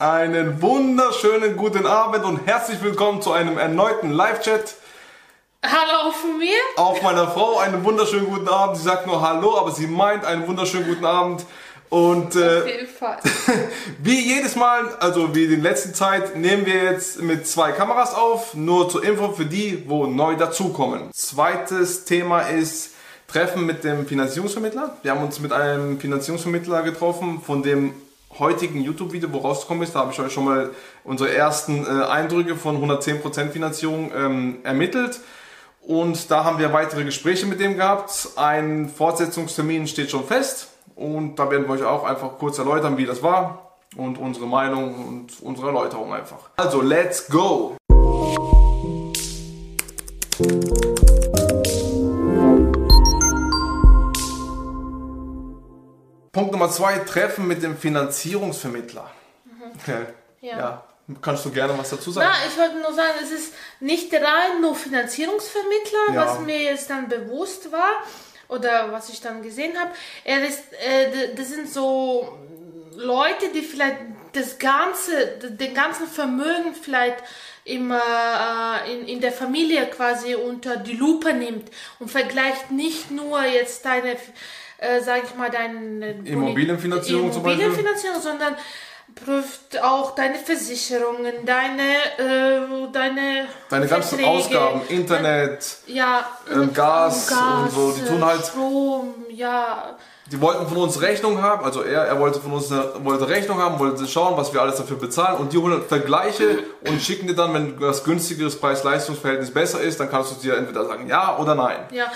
Einen wunderschönen guten Abend und herzlich willkommen zu einem erneuten Live-Chat. Hallo von mir. Auf meiner Frau einen wunderschönen guten Abend. Sie sagt nur Hallo, aber sie meint einen wunderschönen guten Abend. Und äh, Auf jeden Fall. wie jedes Mal, also wie in der letzten Zeit, nehmen wir jetzt mit zwei Kameras auf. Nur zur Info für die, wo neu dazukommen. Zweites Thema ist Treffen mit dem Finanzierungsvermittler. Wir haben uns mit einem Finanzierungsvermittler getroffen, von dem heutigen YouTube-Video, wo rausgekommen ist, da habe ich euch schon mal unsere ersten äh, Eindrücke von 110% Finanzierung ähm, ermittelt. Und da haben wir weitere Gespräche mit dem gehabt. Ein Fortsetzungstermin steht schon fest. Und da werden wir euch auch einfach kurz erläutern, wie das war. Und unsere Meinung und unsere Erläuterung einfach. Also, let's go! Punkt Nummer zwei, Treffen mit dem Finanzierungsvermittler. Okay. Ja. ja. Kannst du gerne was dazu sagen? Na, ich wollte nur sagen, es ist nicht rein nur Finanzierungsvermittler, Ja. was mir jetzt dann bewusst war oder was ich dann gesehen habe. Er ist, äh, das sind so Leute, die vielleicht das ganze, den ganzen Vermögen vielleicht immer äh, in, in der Familie quasi unter die Lupe nimmt und vergleicht nicht nur jetzt deine, äh, sag ich mal, deine Immobilienfinanzierung zum Beispiel? Immobilienfinanzierung, sondern prüft auch deine Versicherungen, deine, äh, deine, Deine ganzen Verträge, Ausgaben, Internet, ja, ähm, Gas und so, die tun halt- Strom, ja, die wollten von uns Rechnung haben, also er, er wollte von uns eine, wollte Rechnung haben, wollte schauen, was wir alles dafür bezahlen und die holen Vergleiche und schicken dir dann, wenn das günstigeres Preis-Leistungs-Verhältnis besser ist, dann kannst du dir entweder sagen ja oder nein. ja.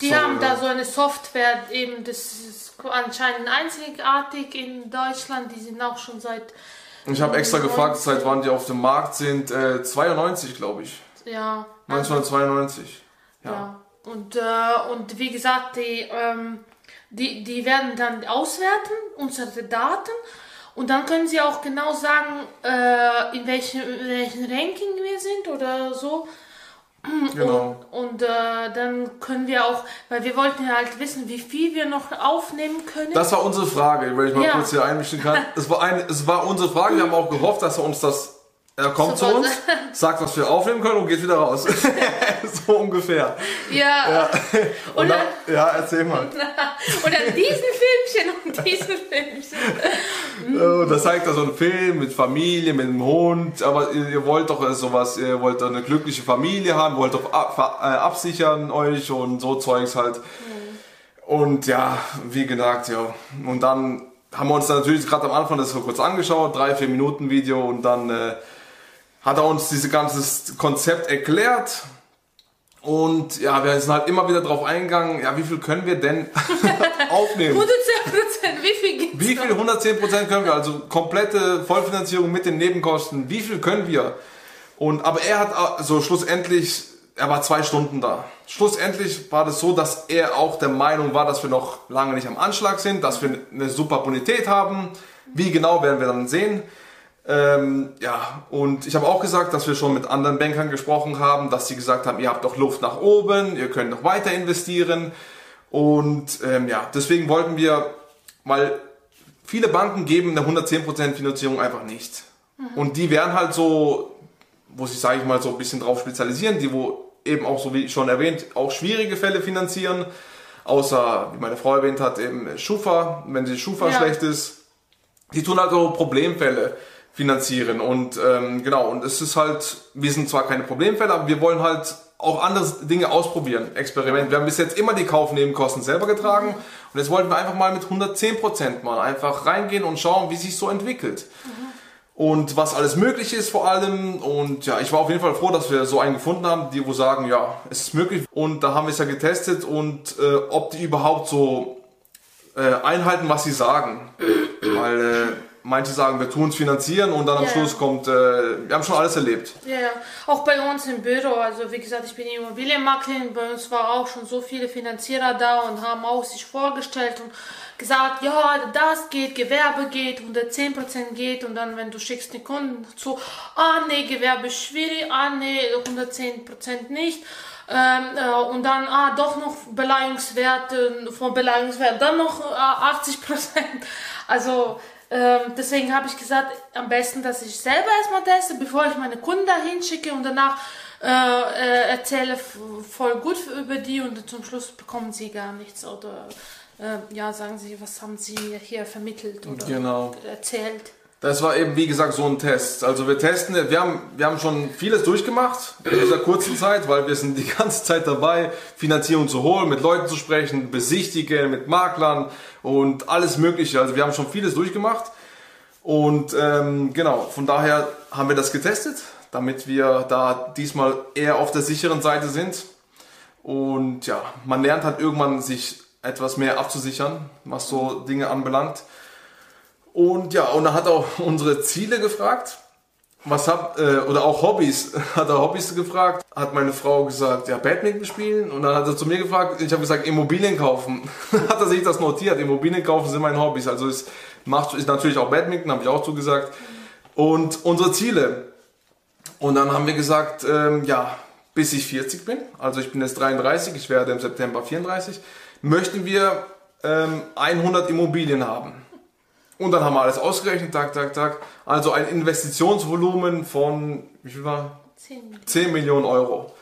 Die So, haben da so eine Software, eben, das ist anscheinend einzigartig in Deutschland, die sind auch schon seit, ich habe extra gefragt, seit wann die auf dem Markt sind, äh, 92 glaube ich, ja, 1992. Ja. Ja, und, äh, und wie gesagt, die, ähm, die, die werden dann auswerten, unsere Daten, und dann können sie auch genau sagen, äh, in, welchem, in welchem Ranking wir sind oder so. Genau. Und, und äh, dann können wir auch, weil wir wollten ja halt wissen, wie viel wir noch aufnehmen können. Das war unsere Frage, wenn ich mal Ja. kurz hier einmischen kann. Es war, eine, es war unsere Frage, wir haben auch gehofft, dass er uns das. Er kommt Super. zu uns, sagt, was wir aufnehmen können und geht wieder raus. so ungefähr. ja, Und Und dann, ja, erzähl mal. und dann diesen Filmchen und diesen Filmchen. Äh, Und da zeigt er so einen Film mit Familie, mit einem Hund, aber ihr, ihr wollt doch äh, sowas, ihr wollt doch eine glückliche Familie haben, wollt doch ab, äh, absichern euch und so Zeugs halt. Und ja, wie gesagt, ja. Und dann haben wir uns dann natürlich gerade am Anfang das so kurz angeschaut, drei, vier Minuten Video und dann äh, hat er uns dieses ganze Konzept erklärt. Und ja, wir sind halt immer wieder drauf eingegangen, ja, wie viel können wir denn aufnehmen? 110 Prozent, wie viel gibt's Wie viel? noch? 110% können wir, also komplette Vollfinanzierung mit den Nebenkosten. Wie viel können wir? Und, aber er hat so schlussendlich, er war zwei Stunden da. Schlussendlich war das so, dass er auch der Meinung war, dass wir noch lange nicht am Anschlag sind, dass wir eine super Bonität haben. Wie genau werden wir dann sehen. Ähm, ja, und ich habe auch gesagt, dass wir schon mit anderen Bankern gesprochen haben, dass sie gesagt haben, ihr habt doch Luft nach oben, ihr könnt noch weiter investieren. Und ähm, ja, deswegen wollten wir, weil viele Banken geben eine 110% Finanzierung einfach nicht. Und die werden halt so, wo sich, sage ich mal, so ein bisschen drauf spezialisieren, die wo eben auch, so wie schon erwähnt, auch schwierige Fälle finanzieren. Außer, wie meine Frau erwähnt hat, eben Schufa, wenn die Schufa Ja. schlecht ist. Die tun halt so Problemfälle finanzieren. Und ähm, genau, und es ist halt, wir sind zwar keine Problemfälle, aber wir wollen halt auch andere Dinge ausprobieren, Experiment. Wir haben bis jetzt immer die Kaufnebenkosten selber getragen und jetzt wollten wir einfach mal mit 110% mal einfach reingehen und schauen, wie sich so entwickelt. Und was alles möglich ist vor allem. Und ja, ich war auf jeden Fall froh, dass wir so einen gefunden haben, die wo sagen, ja, es ist möglich. Und da haben wir es ja getestet und äh, ob die überhaupt so äh, einhalten, was sie sagen. Weil äh, manche sagen, wir tun es finanzieren und dann am Ja. Schluss kommt, äh, wir haben schon alles erlebt. Ja, ja, auch bei uns im Büro, also wie gesagt, ich bin Immobilienmaklerin, bei uns war auch schon so viele Finanzierer da und haben auch sich vorgestellt und gesagt, ja, das geht, Gewerbe geht, 110% geht und dann, wenn du schickst den Kunden zu, ah nee, Gewerbe ist schwierig, ah nee, 110% nicht. Ähm, äh, und dann, ah, doch noch Beleihungswert, äh, von Beleihungswert, dann noch äh, 80%. Also, Ähm, deswegen habe ich gesagt, am besten, dass ich selber erstmal teste, bevor ich meine Kunden dahin schicke und danach äh, äh, erzähle voll gut über die und zum Schluss bekommen sie gar nichts oder äh, ja, sagen sie, was haben sie hier vermittelt oder Genau. erzählt. Das war eben, wie gesagt, so ein Test. Also wir testen, wir haben, wir haben schon vieles durchgemacht in dieser kurzen Zeit, weil wir sind die ganze Zeit dabei, Finanzierung zu holen, mit Leuten zu sprechen, besichtigen, mit Maklern und alles Mögliche. Also wir haben schon vieles durchgemacht. Und ähm, genau, von daher haben wir das getestet, damit wir da diesmal eher auf der sicheren Seite sind. Und ja, man lernt halt irgendwann sich etwas mehr abzusichern, was so Dinge anbelangt. Und ja, und er hat auch unsere Ziele gefragt. Was hab, äh, oder auch Hobbys, hat er Hobbys gefragt. Hat meine Frau gesagt, ja, Badminton spielen. Und dann hat er zu mir gefragt, ich habe gesagt, Immobilien kaufen. hat er sich das notiert, Immobilien kaufen sind meine Hobbys. Also es macht, ist natürlich auch Badminton, habe ich auch zugesagt. Und unsere Ziele. Und dann haben wir gesagt, ähm, ja, bis ich 40 bin, also ich bin jetzt 33, ich werde im September 34, möchten wir ähm, 100 Immobilien haben. Und dann haben wir alles ausgerechnet, tak, tak, tak. Also ein Investitionsvolumen von, wie viel war? 10 10 Millionen Euro.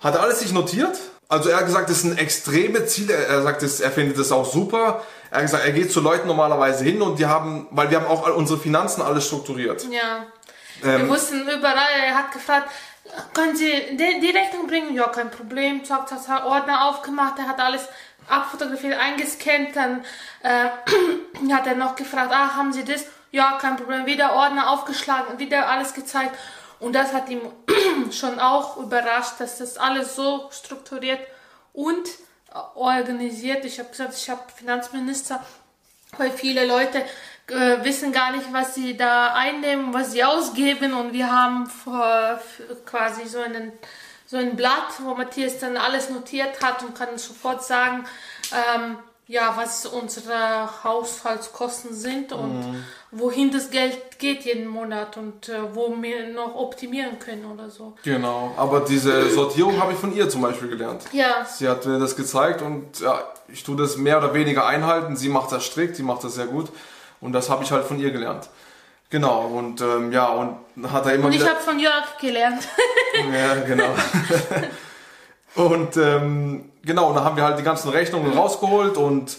Hat er alles sich notiert? Also er hat gesagt, das sind extreme Ziele. Er sagt, das, er findet das auch super. Er hat gesagt, er geht zu Leuten normalerweise hin und die haben, weil wir haben auch unsere Finanzen alles strukturiert. Ja. Wir Ähm, wussten überall, er hat gefragt, können Sie die, die Rechnung bringen? Ja, kein Problem. Zack, zack, zack, Ordner aufgemacht, er hat alles abfotografiert, eingescannt, dann äh, hat er noch gefragt, ah, haben Sie das? Ja, kein Problem. Wieder Ordner aufgeschlagen, wieder alles gezeigt. Und das hat ihm schon auch überrascht, dass das alles so strukturiert und organisiert. Ich habe gesagt, ich habe Finanzminister, weil viele Leute äh, wissen gar nicht, was sie da einnehmen, was sie ausgeben. Und wir haben vor, quasi so einen so ein Blatt, wo Matthias dann alles notiert hat und kann sofort sagen, ähm, ja, was unsere Haushaltskosten sind und wohin das Geld geht jeden Monat und äh, wo wir noch optimieren können oder so. Genau, aber diese Sortierung habe ich von ihr zum Beispiel gelernt. Ja, Sie hat mir das gezeigt und ja, ich tue das mehr oder weniger einhalten. Sie macht das strikt, sie macht das sehr gut und das habe ich halt von ihr gelernt. Genau, und ähm, ja, und hat er immer und ich habe von Jörg gelernt. Ja, genau. und ähm, genau, und dann haben wir halt die ganzen Rechnungen rausgeholt und,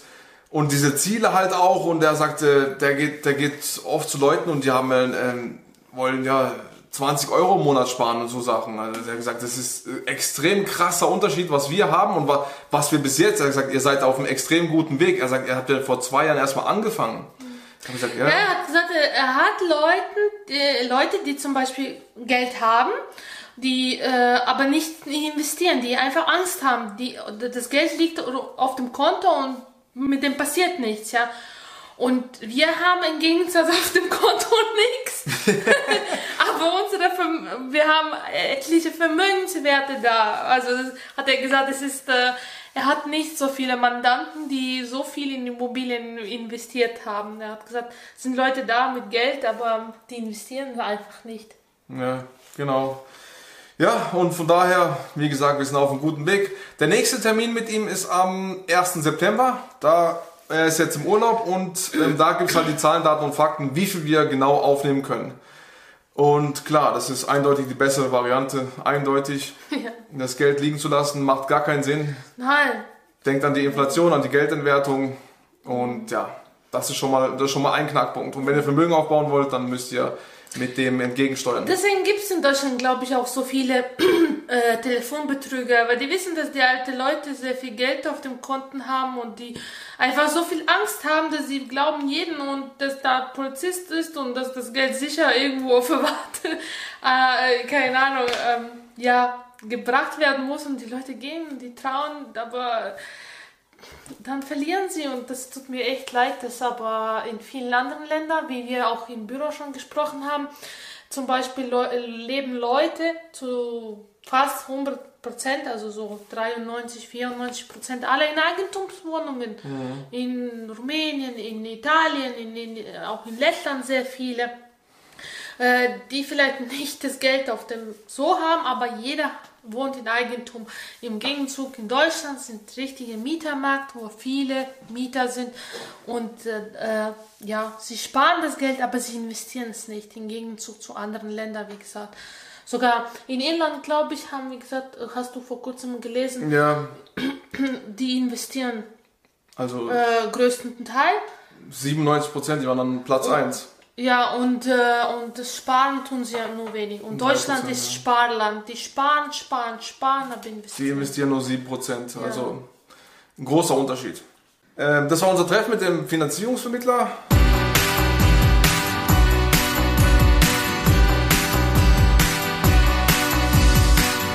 und diese Ziele halt auch. Und er sagte, der geht, der geht oft zu Leuten und die haben ähm, wollen ja 20 Euro im Monat sparen und so Sachen. Also er hat gesagt, das ist äh, extrem krasser Unterschied, was wir haben und wa was wir bis jetzt. Er hat gesagt, ihr seid auf einem extrem guten Weg. Er sagt, er hat ja vor zwei Jahren erstmal angefangen. Habe gesagt, ja. Er hat gesagt, er hat Leuten, die, Leute, die zum Beispiel Geld haben, die äh, aber nicht investieren, die einfach Angst haben. Die, das Geld liegt auf dem Konto und mit dem passiert nichts, ja. Und wir haben im Gegensatz auf dem Konto nichts. aber unsere Verm wir haben etliche Vermögenswerte da. Also das hat er gesagt, es ist, äh, er hat nicht so viele Mandanten, die so viel in Immobilien investiert haben. Er hat gesagt, es sind Leute da mit Geld, aber die investieren einfach nicht. Ja, genau. Ja, und von daher, wie gesagt, wir sind auf einem guten Weg. Der nächste Termin mit ihm ist am 1. September. Da er ist jetzt im Urlaub und ähm, da gibt es halt die Zahlen, Daten und Fakten, wie viel wir genau aufnehmen können. Und klar, das ist eindeutig die bessere Variante. Eindeutig. Ja. Das Geld liegen zu lassen, macht gar keinen Sinn. Nein. Denkt an die Inflation, an die Geldentwertung. Und ja, das ist schon mal, das ist schon mal ein Knackpunkt. Und wenn ihr Vermögen aufbauen wollt, dann müsst ihr mit dem entgegensteuern. Deswegen gibt es in Deutschland, glaube ich, auch so viele äh, Telefonbetrüger, weil die wissen, dass die alte Leute sehr viel Geld auf dem Konten haben und die einfach so viel Angst haben, dass sie glauben jeden und dass da Polizist ist und dass das Geld sicher irgendwo verwahrt, äh, keine Ahnung, ähm, ja, gebracht werden muss und die Leute gehen, die trauen, aber dann verlieren sie und das tut mir echt leid, dass aber in vielen anderen Ländern, wie wir auch im Büro schon gesprochen haben, zum Beispiel Leu- leben Leute zu fast 100 Prozent, also so 93, 94 Prozent, alle in Eigentumswohnungen. In Rumänien, in Italien, in, in, auch in Lettland sehr viele, äh, die vielleicht nicht das Geld auf dem so haben, aber jeder wohnt in Eigentum. Im Gegenzug in Deutschland sind richtige Mietermarkt, wo viele Mieter sind und äh, äh, ja, sie sparen das Geld, aber sie investieren es nicht. Im Gegenzug zu anderen Ländern, wie gesagt. Sogar in Irland, glaube ich, haben, wie gesagt, hast du vor kurzem gelesen, Ja, die investieren also äh, größten Teil. 97 Prozent, die waren dann Platz 1. Ja, und, äh, und das Sparen tun sie ja nur wenig. Und Deutschland 3%, ist ja. Sparland. Die sparen, sparen, sparen, aber Die investieren. investieren nur 7 Prozent. Also ein großer Unterschied. Ähm, das war unser Treffen mit dem Finanzierungsvermittler.